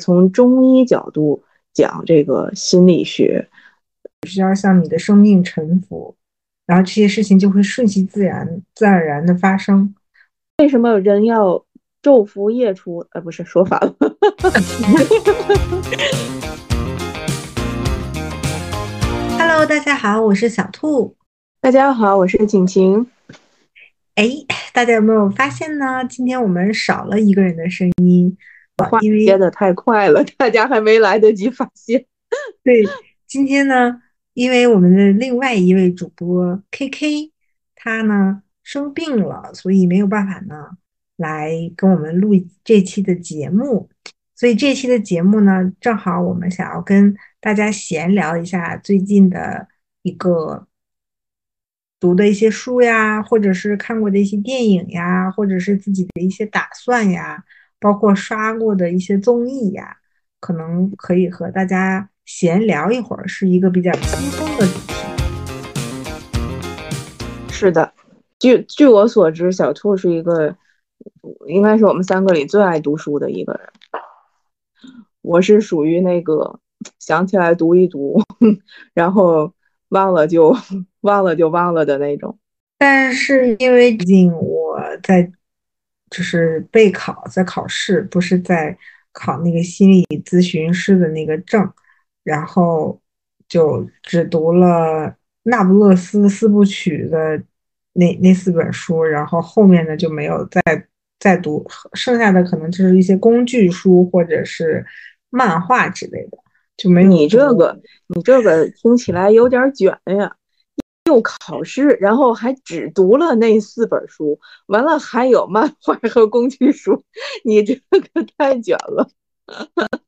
从中医角度讲这个心理学，需要向你的生命臣服，然后这些事情就会顺其自然、自然而然的发生。为什么人要昼伏夜出？呃，不是说反了。Hello，大家好，我是小兔。大家好，我是景晴。哎，大家有没有发现呢？今天我们少了一个人的声音，话接的太快了，大家还没来得及发现。对，今天呢，因为我们的另外一位主播 K K，他呢生病了，所以没有办法呢来跟我们录这期的节目。所以这期的节目呢，正好我们想要跟大家闲聊一下最近的一个。读的一些书呀，或者是看过的一些电影呀，或者是自己的一些打算呀，包括刷过的一些综艺呀，可能可以和大家闲聊一会儿，是一个比较轻松的主题。是的，据据我所知，小兔是一个应该是我们三个里最爱读书的一个人。我是属于那个想起来读一读，然后忘了就。忘了就忘了的那种，但是因为毕竟我在就是备考，在考试，不是在考那个心理咨询师的那个证，然后就只读了《那不勒斯四部曲》的那那四本书，然后后面的就没有再再读，剩下的可能就是一些工具书或者是漫画之类的，就没有。你这个你这个听起来有点卷呀。又考试，然后还只读了那四本书，完了还有漫画和工具书，你这个太卷了。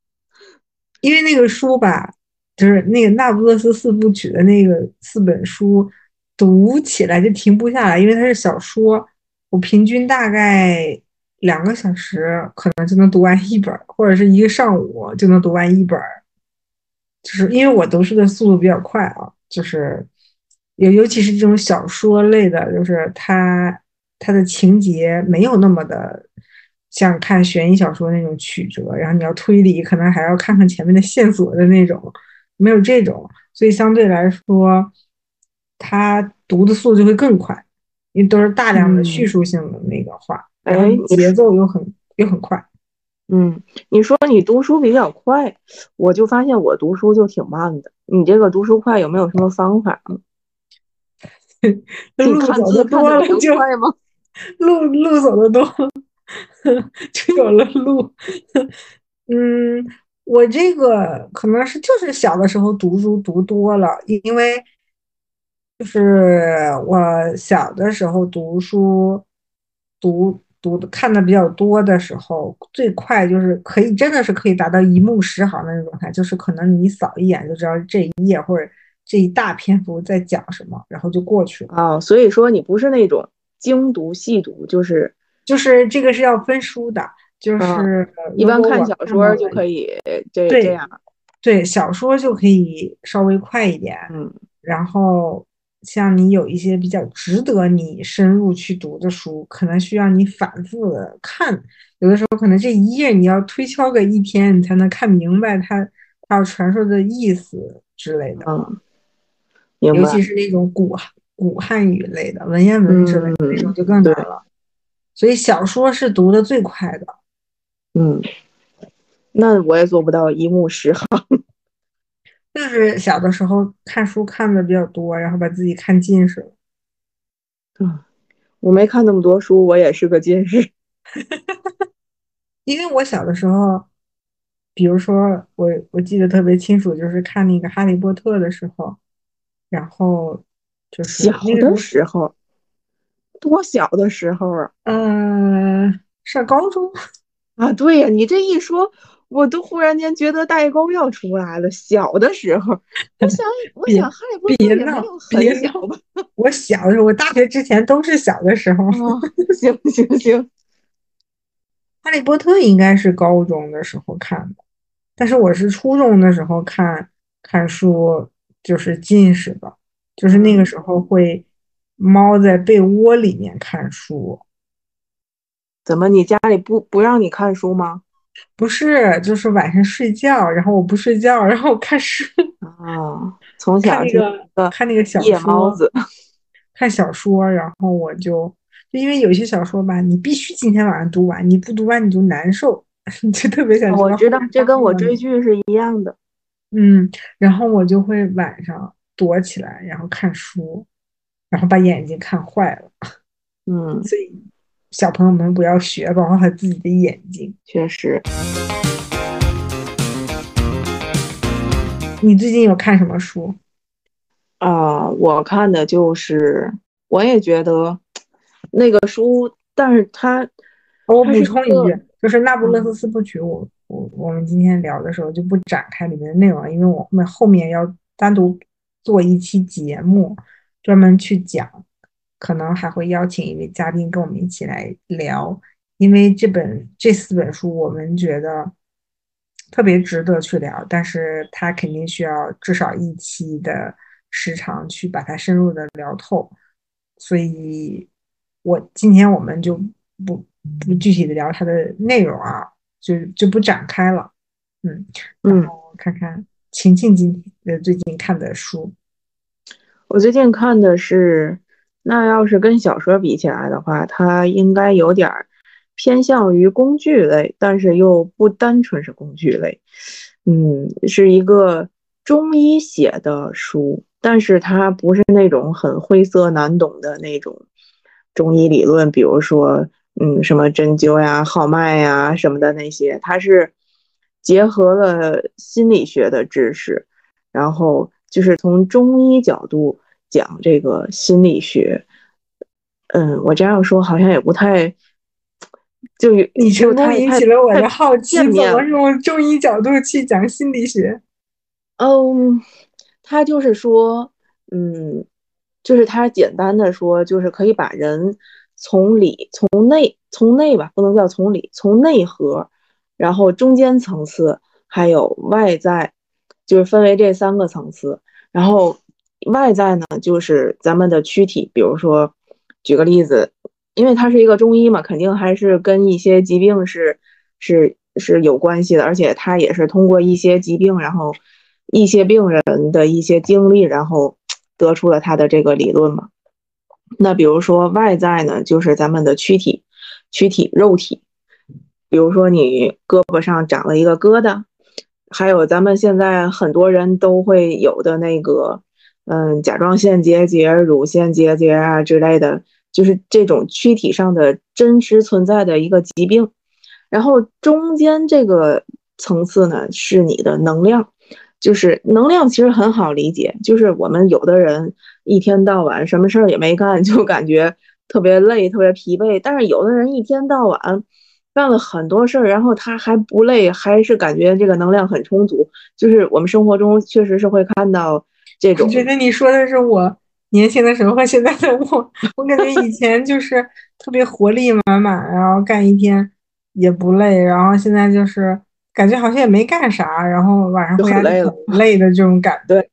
因为那个书吧，就是那个《那不勒斯四部曲》的那个四本书，读起来就停不下来，因为它是小说，我平均大概两个小时可能就能读完一本，或者是一个上午就能读完一本，就是因为我读书的速度比较快啊，就是。尤尤其是这种小说类的，就是它它的情节没有那么的像看悬疑小说那种曲折，然后你要推理，可能还要看看前面的线索的那种，没有这种，所以相对来说，它读的速度就会更快，因为都是大量的叙述性的那个话，然后节奏又很又很快。嗯，你说你读书比较快，我就发现我读书就挺慢的。你这个读书快有没有什么方法？路走的多了就路路走的多，就有了路。嗯，我这个可能是就是小的时候读书读多了，因为就是我小的时候读书读读的看的比较多的时候，最快就是可以真的是可以达到一目十行的那种状态，就是可能你扫一眼就知道这一页或者。这一大篇幅在讲什么，然后就过去了啊。所以说你不是那种精读细读，就是就是这个是要分书的，就是一般看小说就可以这这样。对，小说就可以稍微快一点。嗯，然后像你有一些比较值得你深入去读的书，可能需要你反复的看。有的时候可能这一页你要推敲个一天，你才能看明白它它要传授的意思之类的。嗯。尤其是那种古古汉语类的文言文之类的那种就更难了，所以小说是读的最快的。嗯，那我也做不到一目十行。就是小的时候看书看的比较多，然后把自己看近视了。嗯，我没看那么多书，我也是个近视。因为我小的时候，比如说我我记得特别清楚，就是看那个《哈利波特》的时候。然后就是小的时候，多小的时候啊？嗯，上高中 啊？对呀，你这一说，我都忽然间觉得代沟要出来了。小的时候，我想，我想，哈利波特也没有很小吧？我小的时候，我大学之前都是小的时候。行行行，哈利波特应该是高中的时候看的，但是我是初中的时候看看书。就是近视的，就是那个时候会猫在被窝里面看书。怎么，你家里不不让你看书吗？不是，就是晚上睡觉，然后我不睡觉，然后我看书。啊，从小看那个看那个小夜猫子，看小说，然后我就就因为有些小说吧，你必须今天晚上读完，你不读完你就难受，就特别想。我知道，这跟我追剧是一样的。嗯，然后我就会晚上躲起来，然后看书，然后把眼睛看坏了。嗯，所以小朋友们不要学，保护好自己的眼睛。确实。你最近有看什么书？啊，我看的就是，我也觉得那个书，但是它，我补充一句，就是《那不勒斯四部曲》，我我我们今天聊的时候就不展开里面的内容，因为我们后面要单独做一期节目，专门去讲，可能还会邀请一位嘉宾跟我们一起来聊，因为这本这四本书，我们觉得。特别值得去聊，但是它肯定需要至少一期的时长去把它深入的聊透，所以我今天我们就不不具体的聊它的内容啊，就就不展开了，嗯，然后看看晴晴今呃最近看的书，我最近看的是，那要是跟小说比起来的话，它应该有点儿。偏向于工具类，但是又不单纯是工具类，嗯，是一个中医写的书，但是它不是那种很晦涩难懂的那种中医理论，比如说，嗯，什么针灸呀、号脉呀什么的那些，它是结合了心理学的知识，然后就是从中医角度讲这个心理学，嗯，我这样说好像也不太。就你成功引起了我的好奇，怎么用中医角度去讲心理学？嗯，他就是说，嗯，就是他简单的说，就是可以把人从里、从内、从内吧，不能叫从里，从内核，然后中间层次，还有外在，就是分为这三个层次。然后外在呢，就是咱们的躯体，比如说，举个例子。因为他是一个中医嘛，肯定还是跟一些疾病是是是有关系的，而且他也是通过一些疾病，然后一些病人的一些经历，然后得出了他的这个理论嘛。那比如说外在呢，就是咱们的躯体、躯体、肉体，比如说你胳膊上长了一个疙瘩，还有咱们现在很多人都会有的那个，嗯，甲状腺结节、乳腺结节啊之类的。就是这种躯体上的真实存在的一个疾病，然后中间这个层次呢是你的能量，就是能量其实很好理解，就是我们有的人一天到晚什么事儿也没干，就感觉特别累、特别疲惫，但是有的人一天到晚干了很多事儿，然后他还不累，还是感觉这个能量很充足。就是我们生活中确实是会看到这种。我觉得你说的是我。年轻的时候和现在的我，我感觉以前就是特别活力满满，然后干一天也不累，然后现在就是感觉好像也没干啥，然后晚上回家累了，累的这种感觉。对，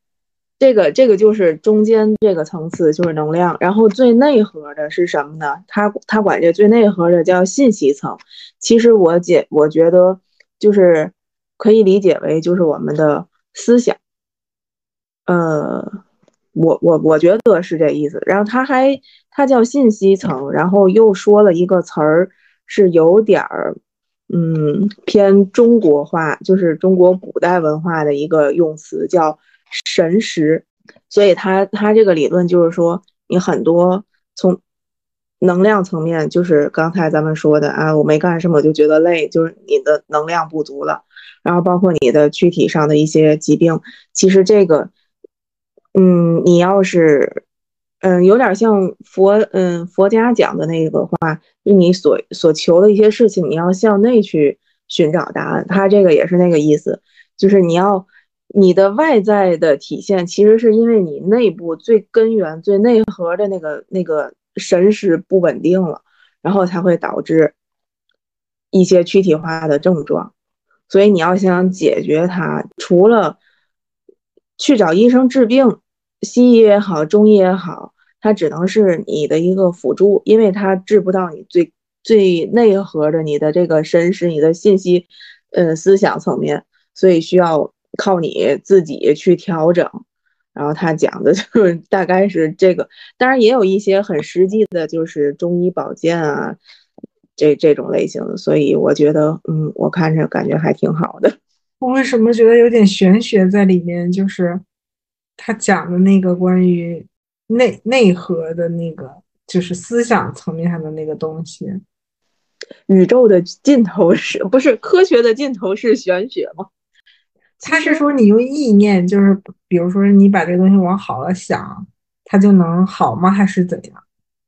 这个这个就是中间这个层次就是能量，然后最内核的是什么呢？他他管这最内核的叫信息层。其实我解我觉得就是可以理解为就是我们的思想，呃。我我我觉得是这意思，然后他还他叫信息层，然后又说了一个词儿，是有点儿，嗯，偏中国化，就是中国古代文化的一个用词，叫神识。所以他他这个理论就是说，你很多从能量层面，就是刚才咱们说的啊，我没干什么我就觉得累，就是你的能量不足了，然后包括你的躯体上的一些疾病，其实这个。嗯，你要是，嗯，有点像佛，嗯，佛家讲的那个话，就你所所求的一些事情，你要向内去寻找答案。他这个也是那个意思，就是你要你的外在的体现，其实是因为你内部最根源、最内核的那个那个神识不稳定了，然后才会导致一些躯体化的症状。所以你要想解决它，除了去找医生治病。西医也好，中医也好，它只能是你的一个辅助，因为它治不到你最最内核的你的这个神识、你的信息呃思想层面，所以需要靠你自己去调整。然后他讲的就是大概是这个，当然也有一些很实际的，就是中医保健啊，这这种类型的。所以我觉得，嗯，我看着感觉还挺好的。我为什么觉得有点玄学在里面？就是他讲的那个关于内内核的那个，就是思想层面上的那个东西。宇宙的尽头是不是科学的尽头是玄学吗？他是说你用意念，就是比如说你把这个东西往好了想，它就能好吗？还是怎样？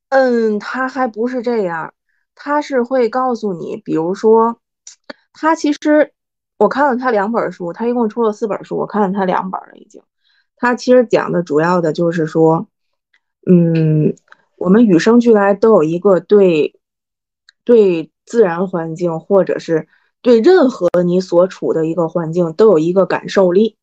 嗯，他还不是这样，他是会告诉你，比如说，他其实我看了他两本书，他一共出了四本书，我看了他两本了已经。他其实讲的主要的就是说，嗯，我们与生俱来都有一个对对自然环境或者是。对任何你所处的一个环境都有一个感受力，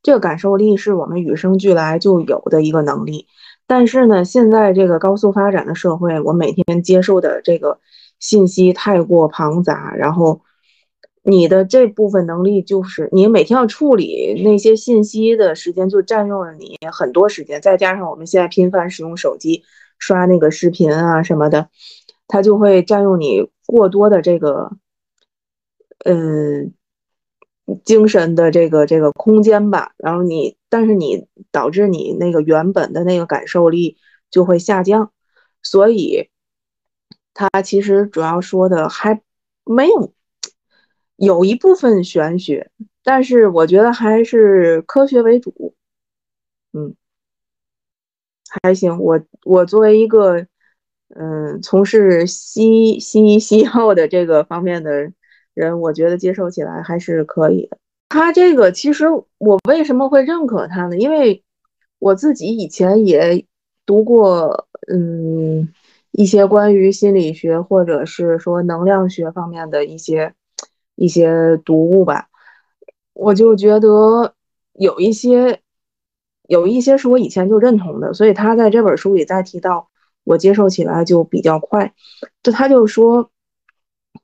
这个感受力是我们与生俱来就有的一个能力。但是呢，现在这个高速发展的社会，我每天接受的这个信息太过庞杂，然后你的这部分能力就是你每天要处理那些信息的时间就占用了你很多时间，再加上我们现在频繁使用手机刷那个视频啊什么的，它就会占用你过多的这个。嗯，精神的这个这个空间吧，然后你，但是你导致你那个原本的那个感受力就会下降，所以他其实主要说的还没有有一部分玄学，但是我觉得还是科学为主。嗯，还行，我我作为一个嗯从事西西西药的这个方面的。人我觉得接受起来还是可以的。他这个其实我为什么会认可他呢？因为我自己以前也读过，嗯，一些关于心理学或者是说能量学方面的一些一些读物吧。我就觉得有一些有一些是我以前就认同的，所以他在这本书里再提到，我接受起来就比较快。就他就说，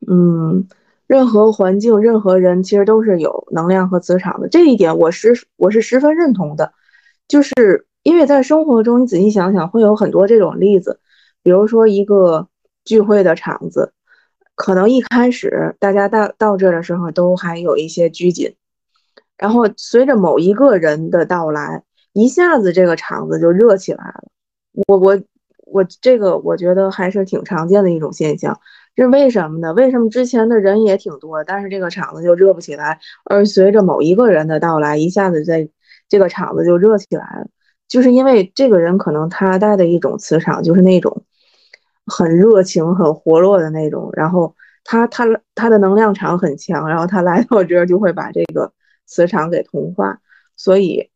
嗯。任何环境、任何人其实都是有能量和磁场的，这一点我是我是十分认同的。就是因为在生活中，你仔细想想，会有很多这种例子。比如说一个聚会的场子，可能一开始大家到到这的时候都还有一些拘谨，然后随着某一个人的到来，一下子这个场子就热起来了。我我我这个我觉得还是挺常见的一种现象。是为什么呢？为什么之前的人也挺多，但是这个场子就热不起来？而随着某一个人的到来，一下子在这个场子就热起来了。就是因为这个人可能他带的一种磁场，就是那种很热情、很活络的那种。然后他他他的能量场很强，然后他来到这儿就会把这个磁场给同化。所以，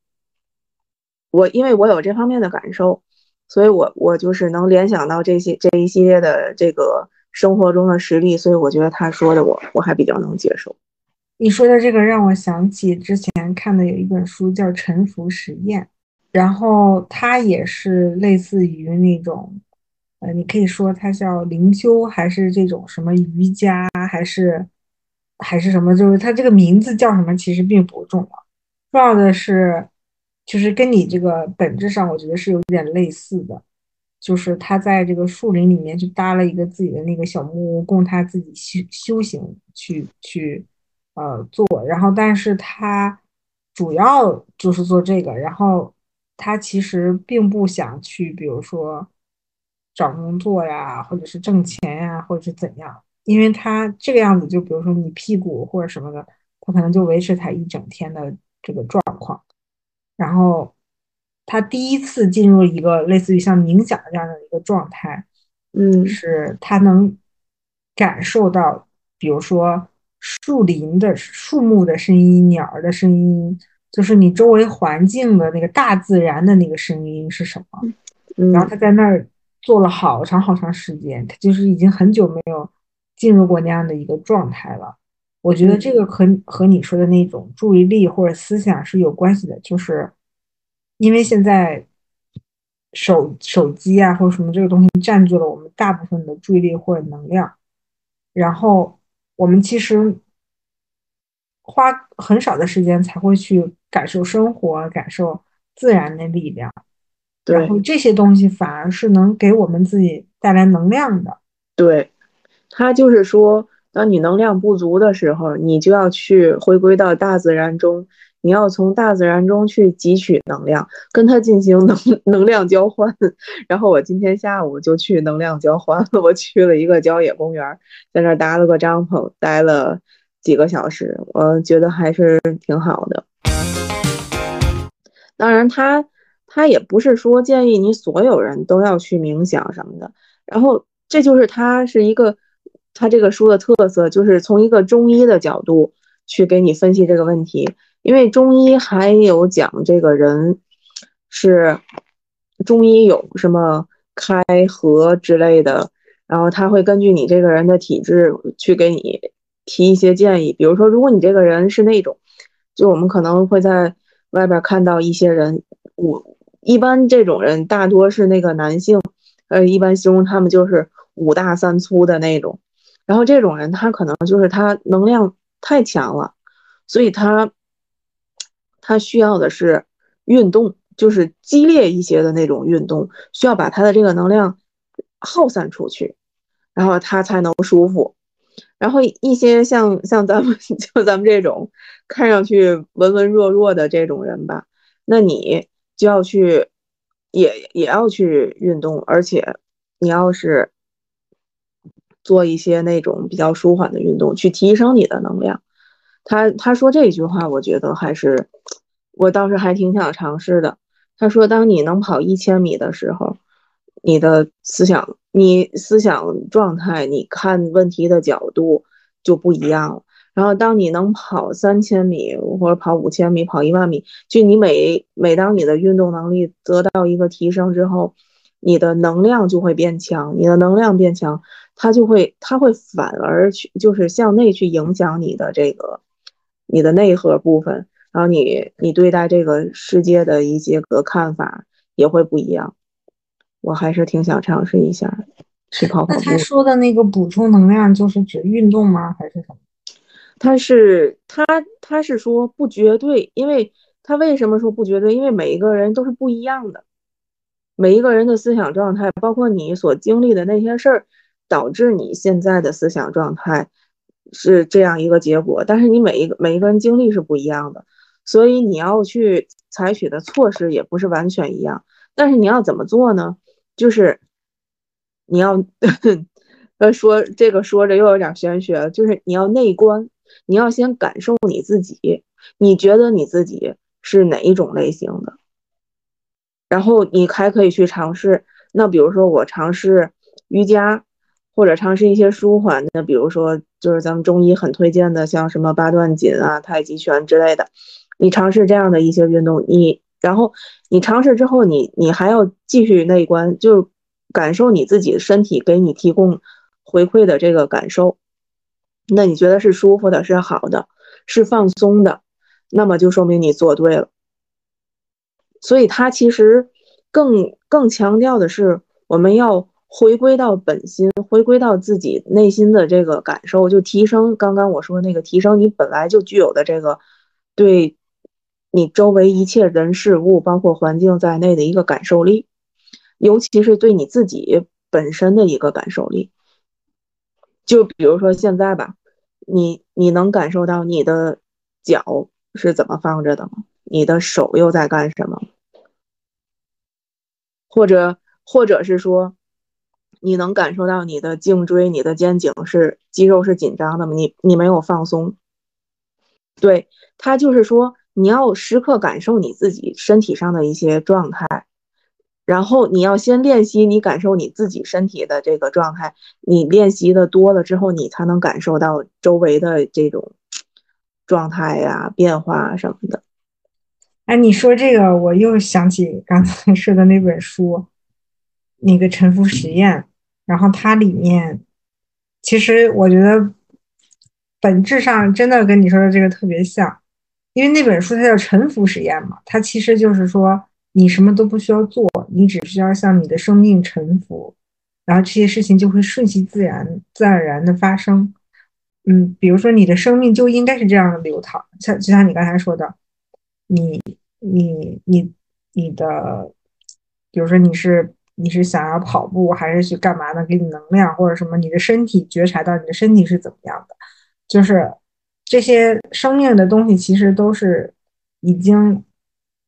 我因为我有这方面的感受，所以我我就是能联想到这些这一系列的这个。生活中的实例，所以我觉得他说的我我还比较能接受。你说的这个让我想起之前看的有一本书叫《沉浮实验》，然后它也是类似于那种，呃，你可以说它叫灵修，还是这种什么瑜伽，还是还是什么，就是它这个名字叫什么其实并不重要，重要的是就是跟你这个本质上，我觉得是有点类似的。就是他在这个树林里面去搭了一个自己的那个小木屋，供他自己修修行去去呃做。然后，但是他主要就是做这个。然后他其实并不想去，比如说找工作呀，或者是挣钱呀，或者是怎样。因为他这个样子，就比如说你屁股或者什么的，他可能就维持他一整天的这个状况。然后。他第一次进入一个类似于像冥想这样的一个状态，嗯，是他能感受到，比如说树林的树木的声音、鸟儿的声音，就是你周围环境的那个大自然的那个声音是什么。然后他在那儿坐了好长好长时间，他就是已经很久没有进入过那样的一个状态了。我觉得这个和和你说的那种注意力或者思想是有关系的，就是。因为现在手手机啊或者什么这个东西占据了我们大部分的注意力或者能量，然后我们其实花很少的时间才会去感受生活，感受自然的力量。然后这些东西反而是能给我们自己带来能量的。对，他就是说，当你能量不足的时候，你就要去回归到大自然中，你要从大自然中去汲取能量，跟它进行能 能量交换。然后我今天下午就去能量交换了，我去了一个郊野公园，在那儿搭了个帐篷，待了几个小时，我觉得还是挺好的。当然，他。他也不是说建议你所有人都要去冥想什么的，然后这就是他是一个他这个书的特色，就是从一个中医的角度去给你分析这个问题。因为中医还有讲这个人是中医有什么开合之类的，然后他会根据你这个人的体质去给你提一些建议。比如说，如果你这个人是那种，就我们可能会在外边看到一些人，我。一般这种人大多是那个男性，呃，一般形容他们就是五大三粗的那种。然后这种人他可能就是他能量太强了，所以他他需要的是运动，就是激烈一些的那种运动，需要把他的这个能量耗散出去，然后他才能舒服。然后一些像像咱们 就咱们这种看上去文文弱弱的这种人吧，那你。就要去，也也要去运动，而且你要是做一些那种比较舒缓的运动，去提升你的能量。他他说这句话，我觉得还是我倒是还挺想尝试的。他说，当你能跑一千米的时候，你的思想、你思想状态、你看问题的角度就不一样了。然后，当你能跑三千米或者跑五千米、跑一万米，就你每每当你的运动能力得到一个提升之后，你的能量就会变强。你的能量变强，它就会它会反而去就是向内去影响你的这个你的内核部分，然后你你对待这个世界的一些个看法也会不一样。我还是挺想尝试一下去跑跑步。那他说的那个补充能量，就是指运动吗？还是什么？他是他他是说不绝对，因为他为什么说不绝对？因为每一个人都是不一样的，每一个人的思想状态，包括你所经历的那些事儿，导致你现在的思想状态是这样一个结果。但是你每一个每一个人经历是不一样的，所以你要去采取的措施也不是完全一样。但是你要怎么做呢？就是你要呃说这个说着又有点玄学，就是你要内观。你要先感受你自己，你觉得你自己是哪一种类型的，然后你还可以去尝试。那比如说我尝试瑜伽，或者尝试一些舒缓的，比如说就是咱们中医很推荐的，像什么八段锦啊、太极拳之类的。你尝试这样的一些运动，你然后你尝试之后，你你还要继续内观，就感受你自己身体给你提供回馈的这个感受。那你觉得是舒服的，是好的，是放松的，那么就说明你做对了。所以他其实更更强调的是，我们要回归到本心，回归到自己内心的这个感受，就提升刚刚我说那个提升你本来就具有的这个对你周围一切人事物，包括环境在内的一个感受力，尤其是对你自己本身的一个感受力。就比如说现在吧，你你能感受到你的脚是怎么放着的吗？你的手又在干什么？或者或者是说，你能感受到你的颈椎、你的肩颈是肌肉是紧张的吗？你你没有放松。对他就是说，你要时刻感受你自己身体上的一些状态。然后你要先练习，你感受你自己身体的这个状态。你练习的多了之后，你才能感受到周围的这种状态呀、变化什么的。哎，你说这个，我又想起刚才说的那本书，那个沉浮实验。然后它里面，其实我觉得本质上真的跟你说的这个特别像，因为那本书它叫沉浮实验嘛，它其实就是说。你什么都不需要做，你只需要向你的生命沉浮，然后这些事情就会顺其自然、自然而然的发生。嗯，比如说你的生命就应该是这样的流淌，像就像你刚才说的，你你你你的，比如说你是你是想要跑步还是去干嘛呢？给你能量或者什么？你的身体觉察到你的身体是怎么样的？就是这些生命的东西其实都是已经，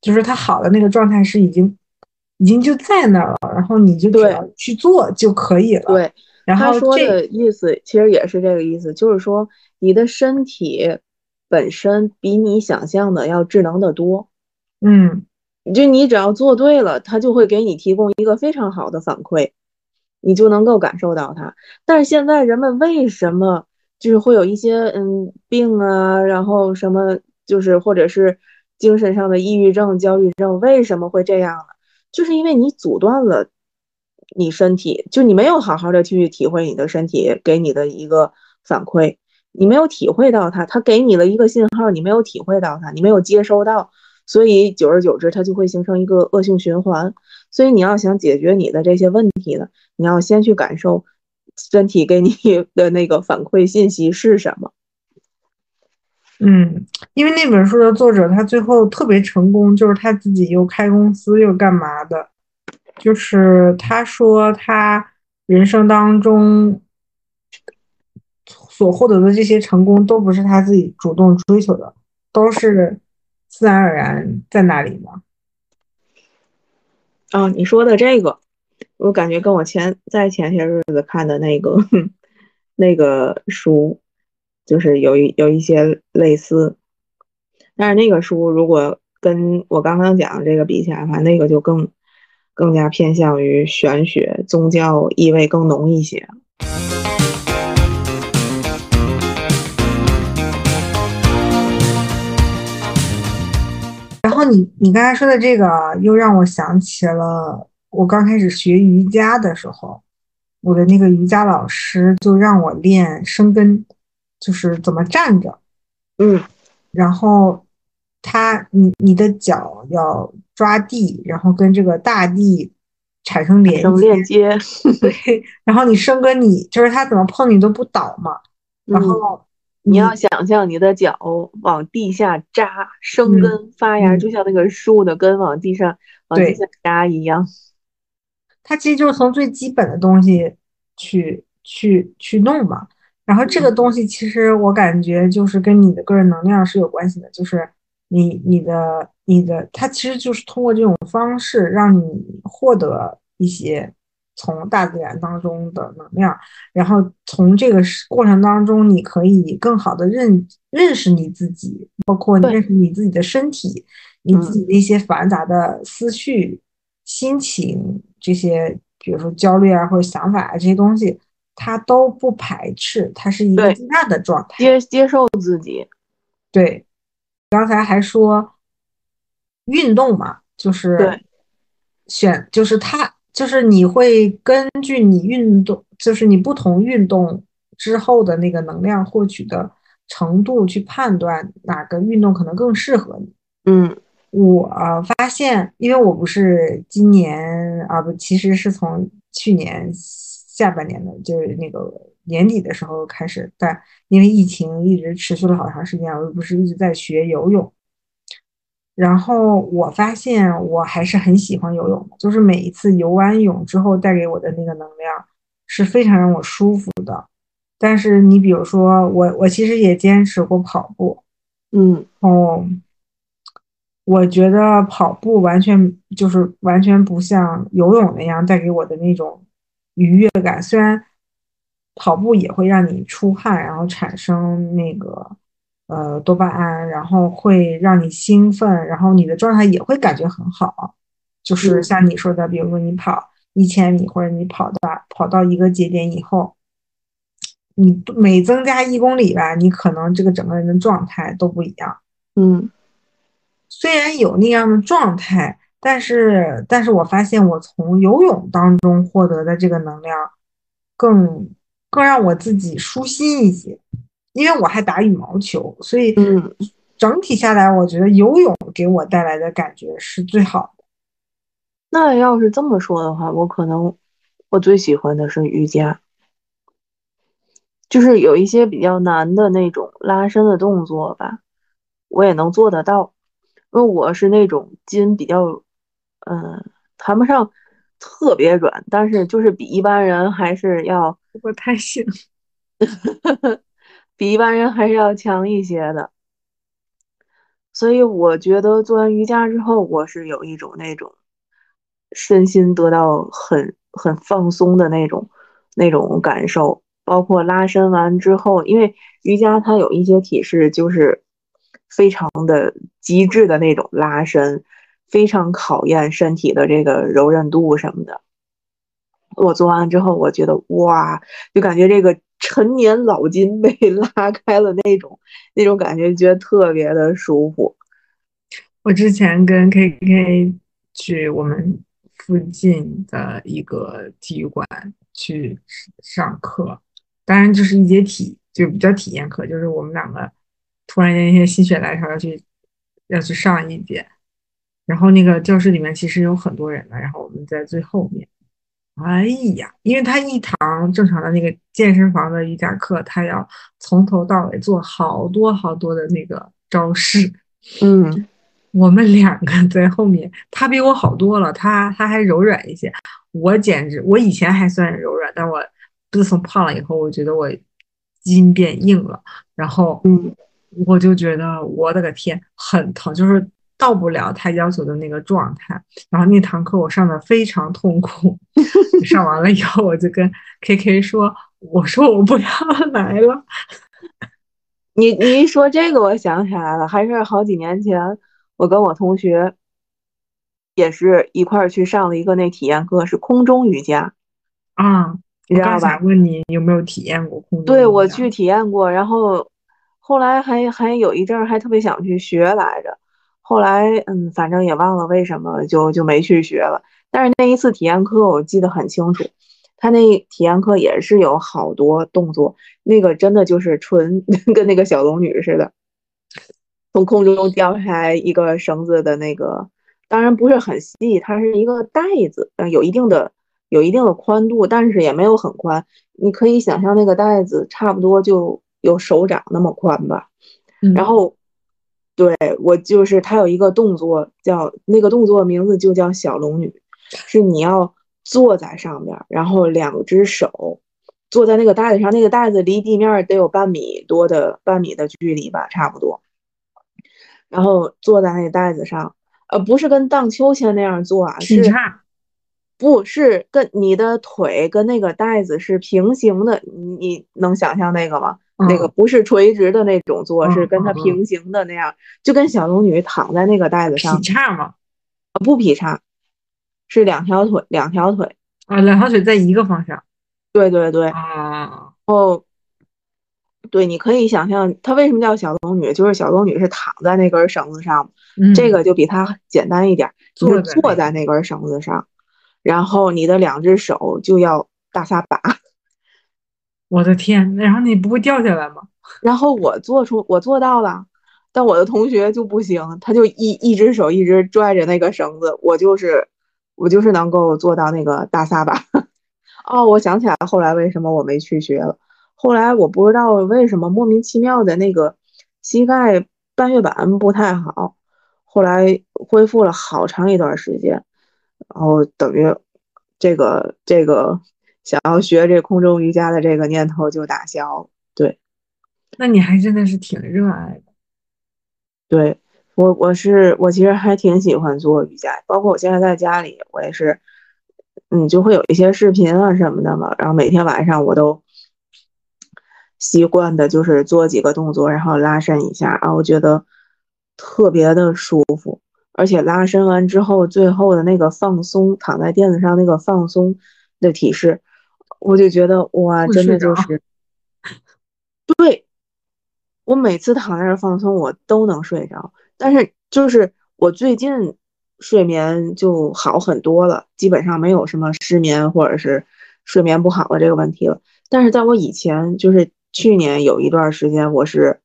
就是它好的那个状态是已经已经就在那儿了，然后你就只要去做就可以了。对。然后他说的意思其实也是这个意思，就是说你的身体本身比你想象的要智能的多。嗯，就你只要做对了，他就会给你提供一个非常好的反馈，你就能够感受到它。但是现在人们为什么就是会有一些嗯病啊，然后什么就是或者是精神上的抑郁症、焦虑症，为什么会这样呢？就是因为你阻断了。你身体就你没有好好的去体会你的身体给你的一个反馈，你没有体会到它，它给你了一个信号，你没有体会到它，你没有接收到，所以久而久之，它就会形成一个恶性循环。所以你要想解决你的这些问题呢，你要先去感受身体给你 的那个反馈信息是什么。嗯，因为那本书的作者他最后特别成功，就是他自己又开公司又干嘛的。就是他说，他人生当中所获得的这些成功，都不是他自己主动追求的，都是自然而然在那里吗。啊，你说的这个，我感觉跟我前在前些日子看的那个 那个书，就是有一有一些类似，但是那个书如果跟我刚刚讲的这个比起来的话，那个就更。更加偏向于玄学，宗教意味更浓一些。然后你你刚才说的这个，又让我想起了我刚开始学瑜伽的时候，我的那个瑜伽老师就让我练生根，就是怎么站着，嗯，然后他你你的脚要。抓地，然后跟这个大地产生连接，链接。对，然后你生根，你就是它怎么碰你都不倒嘛。然后你要想象你的脚往地下扎，生根发芽，就像那个树的根往地上往地下扎一样。它其实就是从最基本的东西去去去弄嘛。然后这个东西其实我感觉就是跟你的个人能量是有关系的，就是你你的。你的它其实就是通过这种方式让你获得一些从大自然当中的能量，然后从这个过程当中，你可以更好的认认识你自己，包括认识你自己的身体，你自己的一些繁杂的思绪、心情这些，比如说焦虑啊或者想法啊这些东西，它都不排斥，它是一个接纳的状态，接接受自己。对，刚才还说。运动嘛，就是选，就是它，就是你会根据你运动，就是你不同运动之后的那个能量获取的程度去判断哪个运动可能更适合你。嗯，我发现，因为我不是今年啊，不，其实是从去年下半年的，就是那个年底的时候开始，但因为疫情一直持续了好长时间，我又不是一直在学游泳。然后我发现我还是很喜欢游泳的，就是每一次游完泳之后带给我的那个能量是非常让我舒服的。但是你比如说我，我其实也坚持过跑步，嗯，哦，我觉得跑步完全就是完全不像游泳那样带给我的那种愉悦感。虽然跑步也会让你出汗，然后产生那个。呃，多巴胺，然后会让你兴奋，然后你的状态也会感觉很好。就是像你说的，比如说你跑一千米，或者你跑到跑到一个节点以后，你每增加一公里吧，你可能这个整个人的状态都不一样。嗯，虽然有那样的状态，但是但是我发现我从游泳当中获得的这个能量，更更让我自己舒心一些。因为我还打羽毛球，所以嗯，整体下来，我觉得游泳给我带来的感觉是最好的。那要是这么说的话，我可能我最喜欢的是瑜伽，就是有一些比较难的那种拉伸的动作吧，我也能做得到，因为我是那种筋比较，嗯，谈不上特别软，但是就是比一般人还是要，不太行，比一般人还是要强一些的。所以我觉得做完瑜伽之后，我是有一种那种身心得到很很放松的那种那种感受。包括拉伸完之后，因为瑜伽它有一些体式就是非常的极致的那种拉伸，非常考验身体的这个柔韧度什么的。我做完之后，我觉得哇，就感觉这个陈年老筋被拉开了那种 那种感觉，觉得特别的舒服。我之前跟 K K 去我们附近的一个体育馆去上课。当然，就是一节体，就比较体验课，就是我们两个突然间一些心血来潮要去要去上一节，然后那个教室里面其实有很多人的，然后我们在最后面。哎呀，因为他一堂正常的那个健身房的瑜伽课，他要从头到尾做好多好多的那个招式。嗯，我们两个在后面，他比我好多了，他他还柔软一些，我简直，我以前还算柔软，但我。自从胖了以后，我觉得我筋变硬了，然后嗯，我就觉得我的个天，很疼，就是到不了他要求的那个状态。然后那堂课我上的非常痛苦，上完了以后，我就跟 K K 说：“我说我不要来了。”你你一说这个，我想起来了，还是好几年前，我跟我同学也是一块儿去上了一个那体验课，是空中瑜伽啊。你知道吧？问你有没有体验过空中？对我去体验过，然后后来还还有一阵儿还特别想去学来着，后来嗯，反正也忘了为什么就就没去学了。但是那一次体验课我记得很清楚，他那体验课也是有好多动作，那个真的就是纯 跟那个小龙女似的，从空中掉下来一个绳子的那个，当然不是很细，它是一个带子，嗯，有一定的。有一定的宽度，但是也没有很宽。你可以想象那个带子差不多就有手掌那么宽吧。然后，对我就是他有一个动作叫那个动作名字就叫小龙女，是你要坐在上面，然后两只手坐在那个袋子上，那个袋子离地面得有半米多的半米的距离吧，差不多。然后坐在那个袋子上，呃，不是跟荡秋千那样坐啊，是。不是跟你的腿跟那个袋子是平行的，你你能想象那个吗？那个不是垂直的那种坐，是跟它平行的那样，就跟小龙女躺在那个袋子上。劈叉吗？啊，不劈叉，是两条腿，两条腿啊，两条腿在一个方向。对对对。啊。哦，对，你可以想象它为什么叫小龙女，就是小龙女是躺在那根绳子上，这个就比它简单一点，就是坐在那根绳子上。然后你的两只手就要大撒把，我的天！然后你不会掉下来吗？然后我做出我做到了，但我的同学就不行，他就一一只手一直拽着那个绳子，我就是我就是能够做到那个大撒把。哦，我想起来了，后来为什么我没去学了？后来我不知道为什么莫名其妙的那个膝盖半月板不太好，后来恢复了好长一段时间。然后等于这个这个想要学这空中瑜伽的这个念头就打消。对，那你还真的是挺热爱的。对我，我是我其实还挺喜欢做瑜伽，包括我现在在家里，我也是，嗯，就会有一些视频啊什么的嘛。然后每天晚上我都习惯的就是做几个动作，然后拉伸一下啊，我觉得特别的舒服。而且拉伸完之后，最后的那个放松，躺在垫子上那个放松的体式，我就觉得哇，真的就是，对，我每次躺在那放松，我都能睡着。但是就是我最近睡眠就好很多了，基本上没有什么失眠或者是睡眠不好的这个问题了。但是在我以前，就是去年有一段时间，我是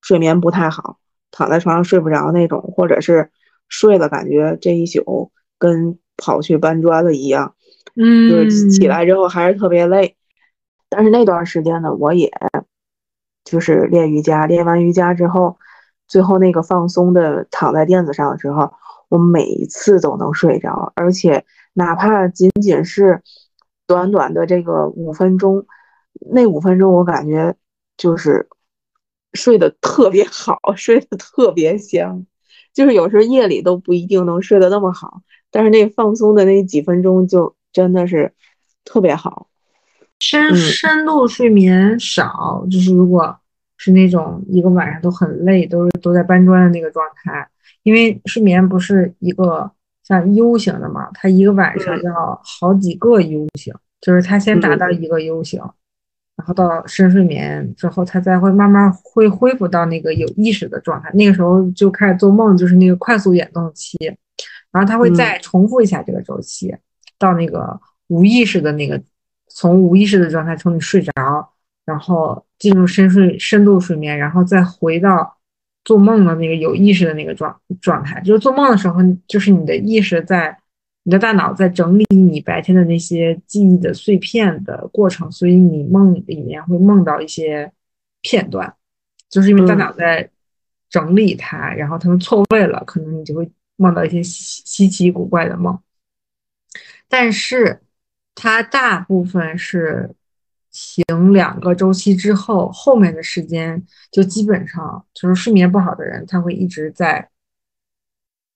睡眠不太好，躺在床上睡不着那种，或者是。睡了，感觉这一宿跟跑去搬砖了一样，嗯，就是起来之后还是特别累。但是那段时间呢，我也就是练瑜伽，练完瑜伽之后，最后那个放松的躺在垫子上的时候，我每一次都能睡着，而且哪怕仅仅是短短的这个五分钟，那五分钟我感觉就是睡得特别好，睡得特别香，就是有时候夜里都不一定能睡得那么好，但是那放松的那几分钟就真的是特别好。深深度睡眠少，就是如果是那种一个晚上都很累，都是都在搬砖的那个状态，因为睡眠不是一个像 U 型的嘛，它一个晚上要好几个 U 型，就是它先达到一个 U 型，然后到深睡眠之后，他才会慢慢会恢复到那个有意识的状态，那个时候就开始做梦，就是那个快速眼动期，然后他会再重复一下这个周期，到那个无意识的那个。从无意识的状态，从你睡着，然后进入深睡、深度睡眠，然后再回到做梦的那个有意识的那个状状态。就是做梦的时候，就是你的意识在，你的大脑在整理你白天的那些记忆的碎片的过程，所以你梦里面会梦到一些片段，就是因为大脑在整理它，然后它们错位了，可能你就会梦到一些稀稀奇古怪的梦。但是。它大部分是醒两个周期之后，后面的时间就基本上就是睡眠不好的人，他会一直在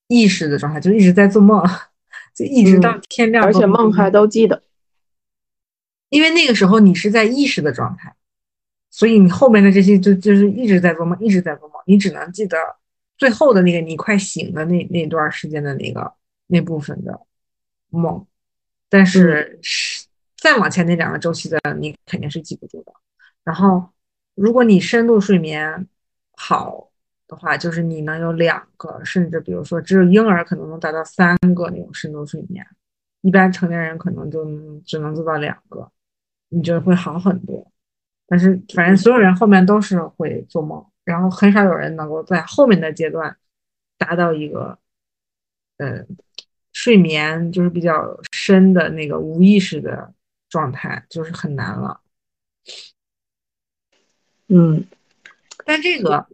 意识的状态，就一直在做梦，就一直到天亮，而且梦还都记得。因为那个时候你是在意识的状态，所以你后面的这些就就是一直在做梦，一直在做梦，你只能记得最后的那个你快醒的那那段时间的那个那部分的梦。但是再往前那两个周期的，你肯定是记不住的。然后，如果你深度睡眠好的话，就是你能有两个，甚至比如说只有婴儿可能能达到三个那种深度睡眠，一般成年人可能就只能做到两个，你就会好很多。但是反正所有人后面都是会做梦，然后很少有人能够在后面的阶段达到一个，嗯。睡眠就是比较深的那个无意识的状态，就是很难了。嗯，但这个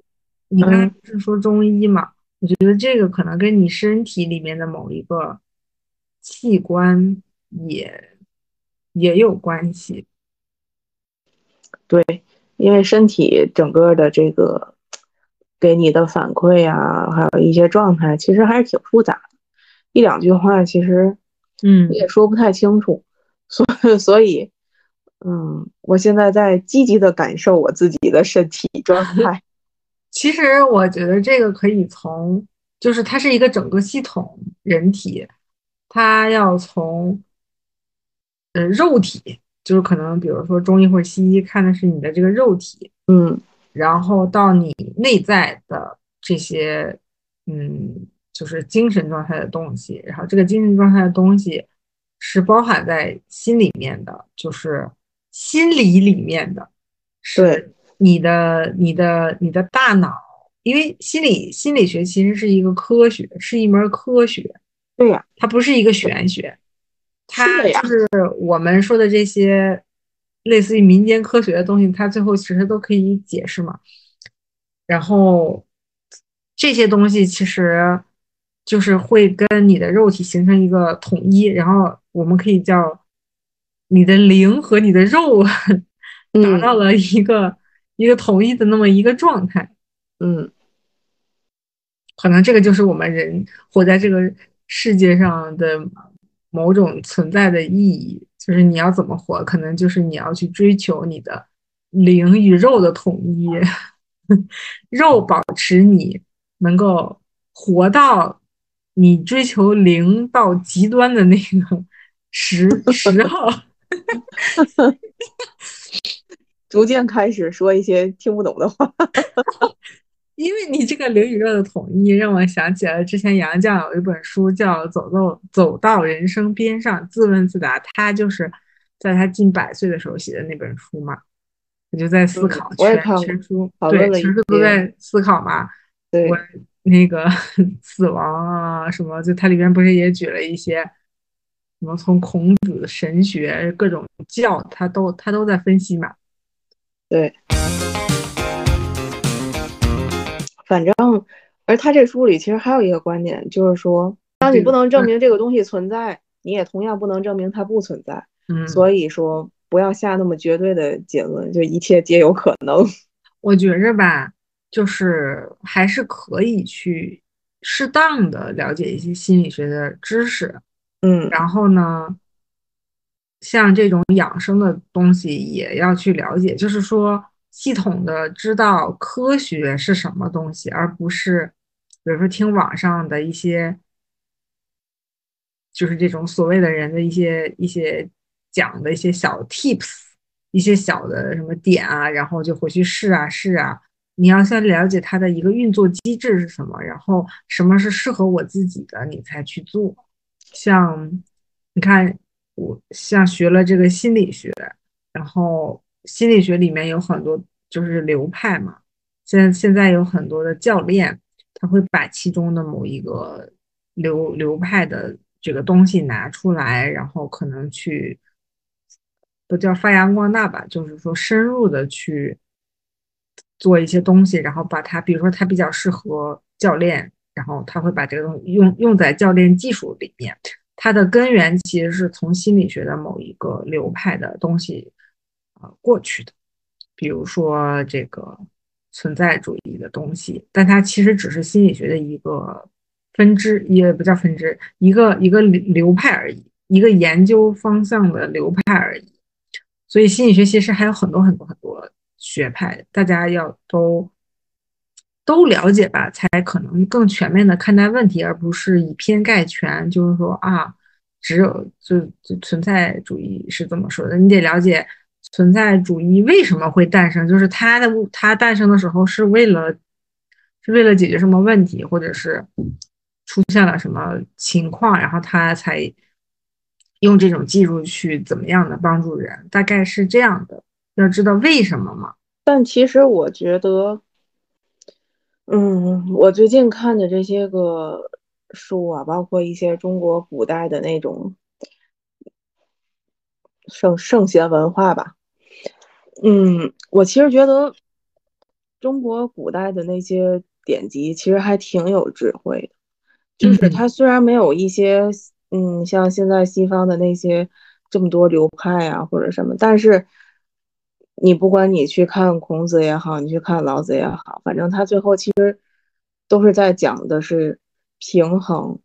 你刚才不是说中医嘛？我觉得这个可能跟你身体里面的某一个器官也也有关系。对，因为身体整个的这个给你的反馈啊，还有一些状态，其实还是挺复杂的。一两句话，其实，嗯，也说不太清楚，所 所以，嗯，我现在在积极的感受我自己的身体状态。其实我觉得这个可以从，就是它是一个整个系统，人体，它要从，呃，肉体，就是可能比如说中医或者西医看的是你的这个肉体，嗯，然后到你内在的这些，嗯。就是精神状态的东西，然后这个精神状态的东西是包含在心里面的，就是心理里面的，是你的、你的、你的大脑，因为心理心理学其实是一个科学，是一门科学，对呀，它不是一个玄学，它就是我们说的这些类似于民间科学的东西，它最后其实都可以解释嘛，然后这些东西其实。就是会跟你的肉体形成一个统一，然后我们可以叫你的灵和你的肉 达到了一个一个统一的那么一个状态。嗯，可能这个就是我们人活在这个世界上的某种存在的意义，就是你要怎么活，可能就是你要去追求你的灵与肉的统一，肉保持你能够活到。你追求灵到极端的那个十十号，逐渐开始说一些听不懂的话，因为你这个零与热的统一，让我想起了之前杨绛有一本书叫《走到走到人生边上》，自问自答。他就是在他近百岁的时候写的那本书嘛，我就在思考，全全书对，全书都在思考嘛，对。那个 死亡啊，什么？就它里边不是也举了一些，什么从孔子的神学各种教，他都他都在分析嘛。对，反正，而他这书里其实还有一个观点，就是说，当你不能证明这个东西存在，你也同样不能证明它不存在。嗯，所以说，不要下那么绝对的结论，就一切皆有可能。我觉着吧，就是还是可以去适当的了解一些心理学的知识。嗯，然后呢，像这种养生的东西也要去了解，就是说系统的知道科学是什么东西，而不是比如说听网上的一些，就是这种所谓的人的一些一些讲的一些小 tips，一些小的什么点啊，然后就回去试啊试啊。你要先了解它的一个运作机制是什么，然后什么是适合我自己的，你才去做。像你看，我像学了这个心理学，然后心理学里面有很多就是流派嘛。现在现在有很多的教练，他会把其中的某一个流流派的这个东西拿出来，然后可能去不叫发扬光大吧，就是说深入的去做一些东西，然后把它，比如说它比较适合教练。然后他会把这个东西用用在教练技术里面，它的根源其实是从心理学的某一个流派的东西啊过去的，比如说这个存在主义的东西，但它其实只是心理学的一个分支，也不叫分支，一个一个流流派而已，一个研究方向的流派而已。所以心理学其实还有很多很多很多学派，大家要都。都了解吧，才可能更全面的看待问题，而不是以偏概全。就是说啊，只有就就存在主义是这么说的，你得了解存在主义为什么会诞生，就是它的它诞生的时候是为了是为了解决什么问题，或者是出现了什么情况，然后他才用这种技术去怎么样的帮助人，大概是这样的。要知道为什么嘛？但其实我觉得。嗯，我最近看的这些个书啊，包括一些中国古代的那种圣圣贤文化吧。嗯，我其实觉得中国古代的那些典籍其实还挺有智慧的，就是它虽然没有一些嗯，像现在西方的那些这么多流派啊或者什么，但是。你不管你去看孔子也好，你去看老子也好，反正他最后其实都是在讲的是平衡，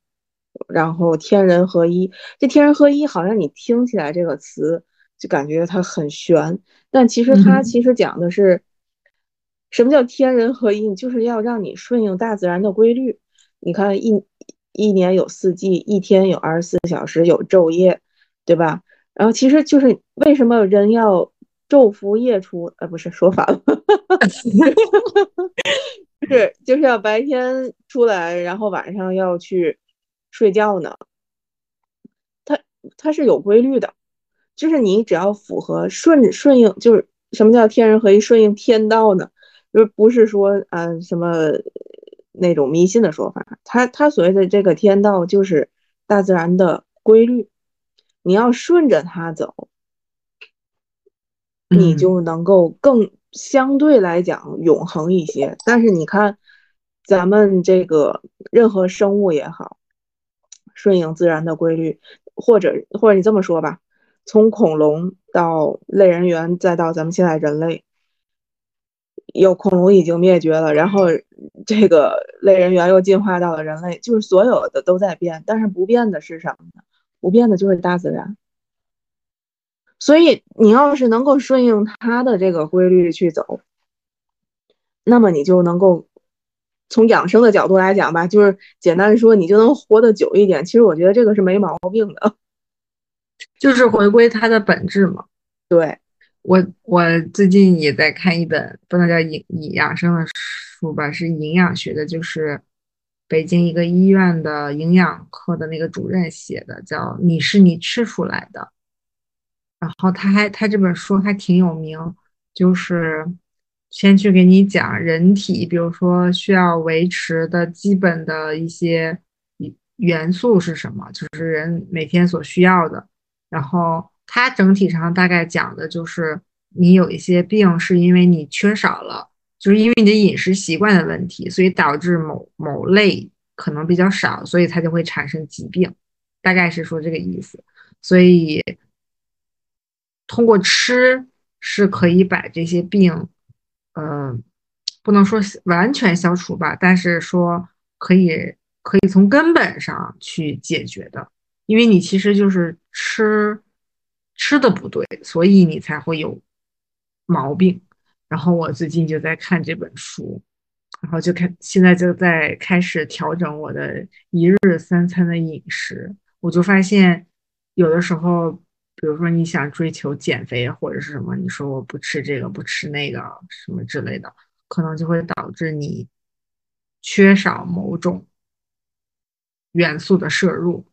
然后天人合一。这天人合一好像你听起来这个词就感觉它很玄，但其实它其实讲的是什么叫天人合一？就是要让你顺应大自然的规律。你看一一年有四季，一天有二十四小时，有昼夜，对吧？然后其实就是为什么人要。昼伏夜出，呃，不是说反了，就是就是要白天出来，然后晚上要去睡觉呢。它它是有规律的，就是你只要符合顺顺应，就是什么叫天人合一，顺应天道呢？就不是说啊什么那种迷信的说法，它它所谓的这个天道就是大自然的规律，你要顺着它走。你就能够更相对来讲永恒一些。但是你看，咱们这个任何生物也好，顺应自然的规律，或者或者你这么说吧，从恐龙到类人猿，再到咱们现在人类，有恐龙已经灭绝了，然后这个类人猿又进化到了人类，就是所有的都在变，但是不变的是什么呢？不变的就是大自然。所以你要是能够顺应它的这个规律去走，那么你就能够从养生的角度来讲吧，就是简单说，你就能活得久一点。其实我觉得这个是没毛病的，就是回归它的本质嘛。对我，我最近也在看一本不能叫营养生的书吧，是营养学的，就是北京一个医院的营养科的那个主任写的，叫《你是你吃出来的》。然后他还他这本书还挺有名，就是先去给你讲人体，比如说需要维持的基本的一些元素是什么，就是人每天所需要的。然后它整体上大概讲的就是你有一些病是因为你缺少了，就是因为你的饮食习惯的问题，所以导致某某类可能比较少，所以它就会产生疾病，大概是说这个意思。所以通过吃是可以把这些病，嗯，不能说完全消除吧，但是说可以。可以从根本上去解决的，因为你其实就是吃吃的不对，所以你才会有毛病。然后我最近就在看这本书，然后就开现在就在开始调整我的一日三餐的饮食。我就发现，有的时候，比如说你想追求减肥或者是什么，你说我不吃这个不吃那个什么之类的，可能就会导致你缺少某种。元素的摄入，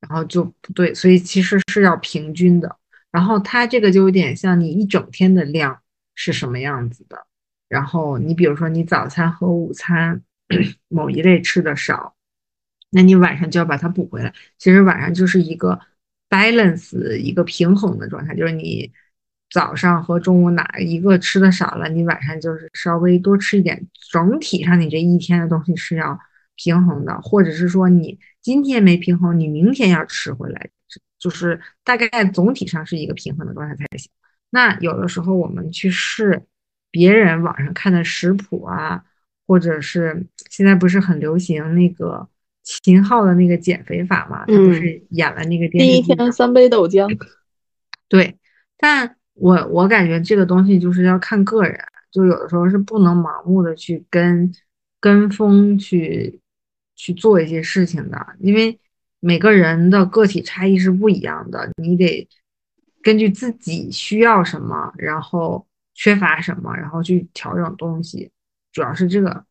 然后就不对，所以其实是要平均的。然后它这个就有点像你一整天的量是什么样子的。然后你比如说你早餐和午餐 某一类吃的少，那你晚上就要把它补回来。其实晚上就是一个 balance 一个平衡的状态，就是你早上和中午哪一个吃的少了，你晚上就是稍微多吃一点。整体上你这一天的东西是要。平衡的，或者是说你今天没平衡，你明天要吃回来，就是大概总体上是一个平衡的状态才行。那有的时候我们去试别人网上看的食谱啊，或者是现在不是很流行那个秦昊的那个减肥法嘛？他不是演了那个电第一天三杯豆浆。对，但我我感觉这个东西就是要看个人，就有的时候是不能盲目的去跟跟风去。去做一些事情的，因为每个人的个体差异是不一样的，你得根据自己需要什么，然后缺乏什么，然后去调整东西，主要是这个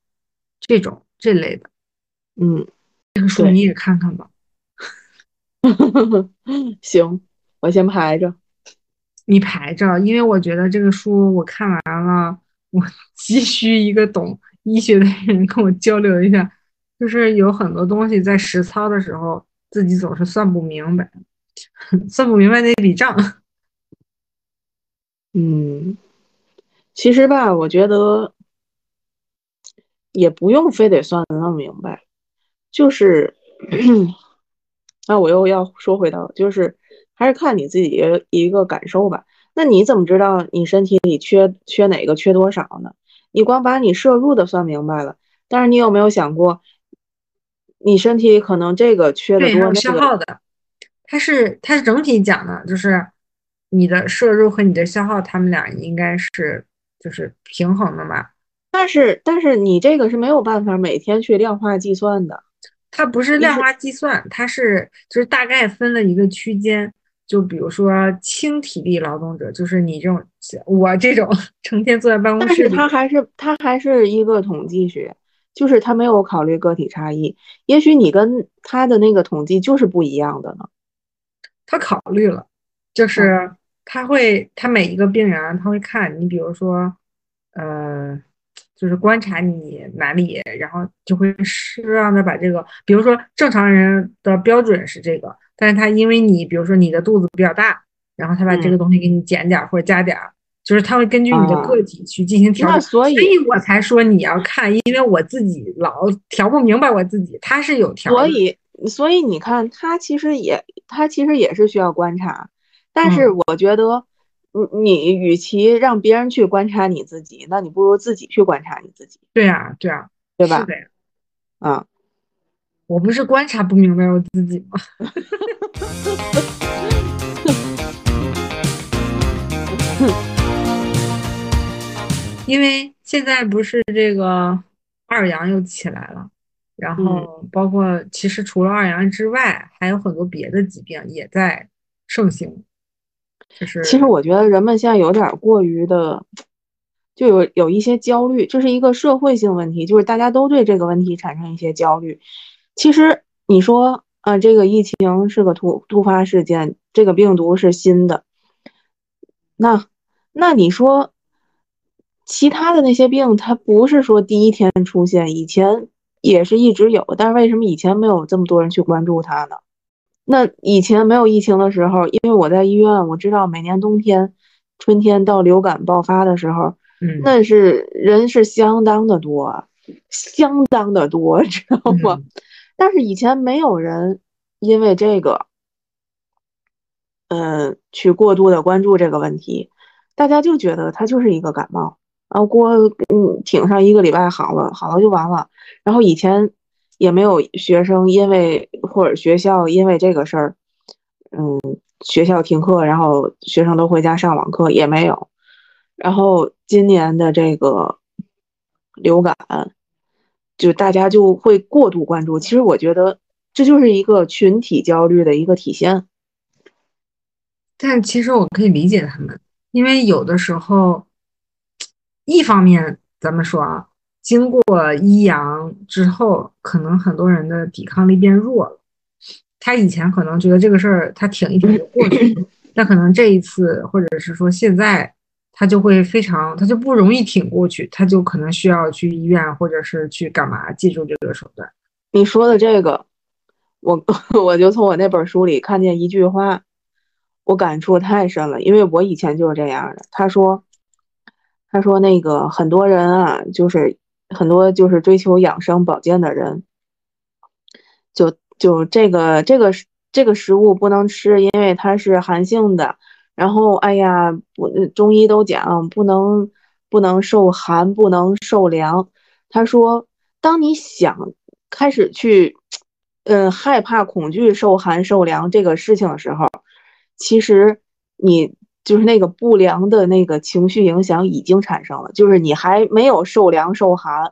这种这类的。嗯，这个书你也看看吧。行，我先排着。你排着，因为我觉得这个书我看完了，我 急需一个懂医学的人跟我交流一下。就是有很多东西在实操的时候，自己总是算不明白，算不明白那笔账。嗯，其实吧，我觉得也不用非得算的那么明白，就是，那我又要说回到，就是还是看你自己一个感受吧。那你怎么知道你身体里缺缺哪个缺多少呢？你光把你摄入的算明白了，但是你有没有想过？你身体可能这个缺的多，消耗的，它是它是整体讲的，就是你的摄入和你的消耗，他们俩应该是就是平衡的嘛。但是但是你这个是没有办法每天去量化计算的，它不是量化计算，它是就是大概分了一个区间，就比如说轻体力劳动者，就是你这种我这种 成天坐在办公室，但是它还是它还是一个统计学。就是它没有考虑个体差异，也许你跟他的那个统计就是不一样的呢。他考虑了，就是他会，他每一个病人他会看你，比如说，呃，就是观察你哪里，然后就会适当的把这个，比如说正常人的标准是这个，但是他因为你，比如说你的肚子比较大，然后他把这个东西给你减点或者加点。就是他会根据你的个体去进行调整，所以我才说你要看，因为我自己老调不明白我自己，他是有调。所以，所以你看，他其实也，他其实也是需要观察。但是我觉得，你你与其让别人去观察你自己，那你不如自己去观察你自己。对啊，对啊，对吧？对。啊，我不是观察不明白我自己吗？因为现在不是这个二阳又起来了，然后包括其实除了二阳之外，还有很多别的疾病也在盛行。是其实我觉得人们现在有点过于的，就有有一些焦虑，这是一个社会性问题，就是大家都对这个问题产生一些焦虑。其实你说啊，这个疫情是个突突发事件，这个病毒是新的，那那你说？其他的那些病，它不是说第一天出现，以前也是一直有，但是为什么以前没有这么多人去关注它呢？那以前没有疫情的时候，因为我在医院，我知道每年冬天、春天到流感爆发的时候，嗯，那是人是相当的多，相当的多，知道吗？嗯但是以前没有人因为这个，嗯，去过度的关注这个问题，大家就觉得它就是一个感冒，然后过嗯挺上一个礼拜好了，好了就完了。然后以前也没有学生因为或者学校因为这个事儿，嗯，学校停课，然后学生都回家上网课也没有。然后今年的这个流感，就大家就会过度关注。其实我觉得这就是一个群体焦虑的一个体现。但其实我可以理解他们，因为有的时候，一方面咱们说啊，经过一阳之后，可能很多人的抵抗力变弱了。他以前可能觉得这个事儿他挺一挺就过去了，但可能这一次或者是说现在，他就会非常，他就不容易挺过去，他就可能需要去医院或者是去干嘛，记住这个手段。你说的这个，我 我就从我那本书里看见一句话，我感触太深了，因为我以前就是这样的。他说，他说那个很多人啊，就是很多就是追求养生保健的人，就就这个这个这个食物不能吃，因为它是寒性的。然后哎呀，不，中医都讲不能不能受寒，不能受凉。他说，当你想开始去，嗯，害怕、恐惧受寒受凉这个事情的时候，其实你就是那个不良的那个情绪影响已经产生了，就是你还没有受凉受寒，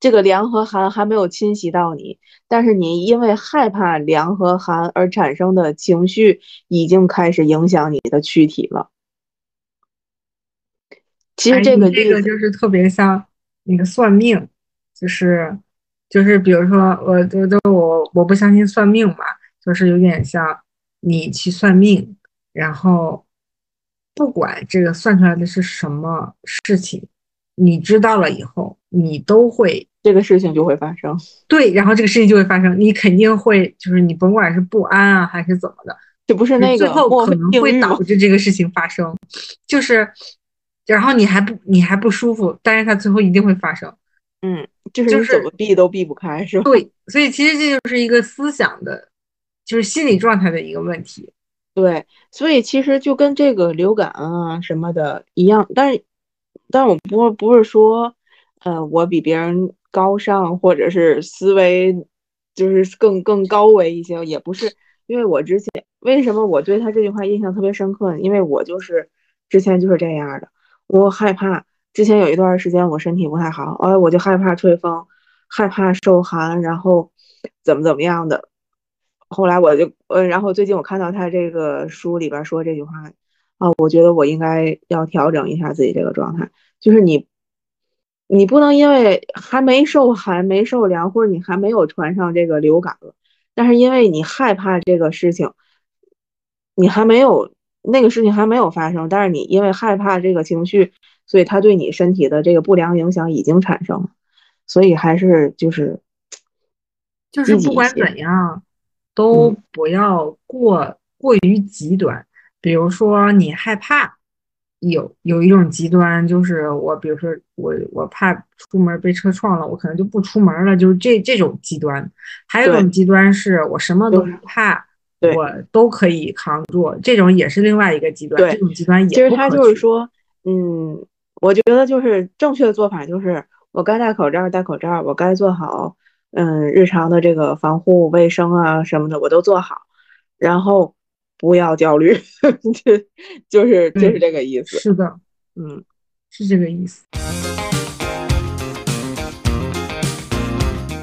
这个凉和寒还没有侵袭到你，但是你因为害怕凉和寒而产生的情绪已经开始影响你的躯体了。其实这个这个就是特别像那个算命，就是就是比如说我都都我我不相信算命嘛，就是有点像你去算命，然后不管这个算出来的是什么事情，你知道了以后，你都会这个事情就会发生。对，然后这个事情就会发生，你肯定会就是你甭管是不安啊还是怎么的，这不是那个最后可能会导致这个事情发生，就是。然后你还不你还不舒服，但是它最后一定会发生，嗯，就是你怎么避都避不开，是吧？对，所以其实这就是一个思想的，就是心理状态的一个问题。对，所以其实就跟这个流感啊什么的一样，但是，但是我不不是说，呃，我比别人高尚，或者是思维就是更更高维一些，也不是，因为我之前为什么我对他这句话印象特别深刻呢？因为我就是之前就是这样的。我害怕，之前有一段时间我身体不太好，哎，我就害怕吹风，害怕受寒，然后怎么怎么样的。后来我就，呃，然后最近我看到他这个书里边说这句话，啊，我觉得我应该要调整一下自己这个状态，就是你，你不能因为还没受寒、没受凉，或者你还没有传上这个流感了，但是因为你害怕这个事情，你还没有。那个事情还没有发生，但是你因为害怕这个情绪，所以他对你身体的这个不良影响已经产生了，所以还是就是就是不管怎样，都不要过过于极端。比如说你害怕，有有一种极端就是我，比如说我我怕出门被车撞了，我可能就不出门了，就是这这种极端。还有一种极端是我什么都不怕。我都可以扛住，这种也是另外一个极端。对，这种极端也其实他就是说，嗯，我觉得就是正确的做法就是，我该戴口罩戴口罩，我该做好，嗯，日常的这个防护卫生啊什么的我都做好，然后不要焦虑，就就是就是这个意思。是的，嗯，是这个意思。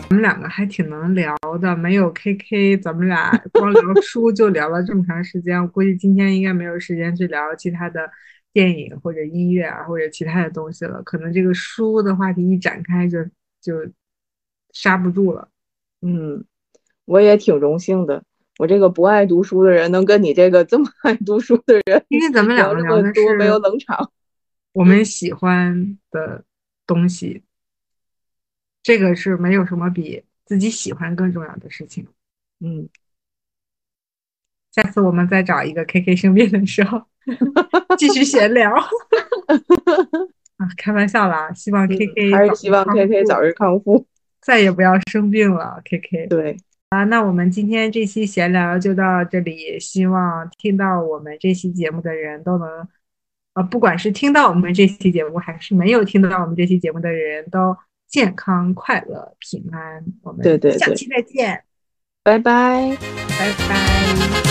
我们两个还挺能聊的，没有 KK，咱们俩 光聊书就聊了这么长时间。我估计今天应该没有时间去聊其他的电影或者音乐啊，或者其他的东西了。可能这个书的话题一展开就就刹不住了。嗯，我也挺荣幸的，我这个不爱读书的人能跟你这个这么爱读书的人，因为咱们两个聊的多没有冷场，我们喜欢的东西。这个是没有什么比自己喜欢更重要的事情。嗯，下次我们再找一个 K K 生病的时候继续闲聊。啊，开玩笑啦，希望 K K 嗯还是希望 K K 早日康复。再也不要生病了，K K。对，啊，那我们今天这期闲聊就到这里，希望听到我们这期节目的人都能，呃，不管是听到我们这期节目，还是没有听到我们这期节目的人都健康、快乐、平安。我们对对对下期再见，拜拜。拜拜。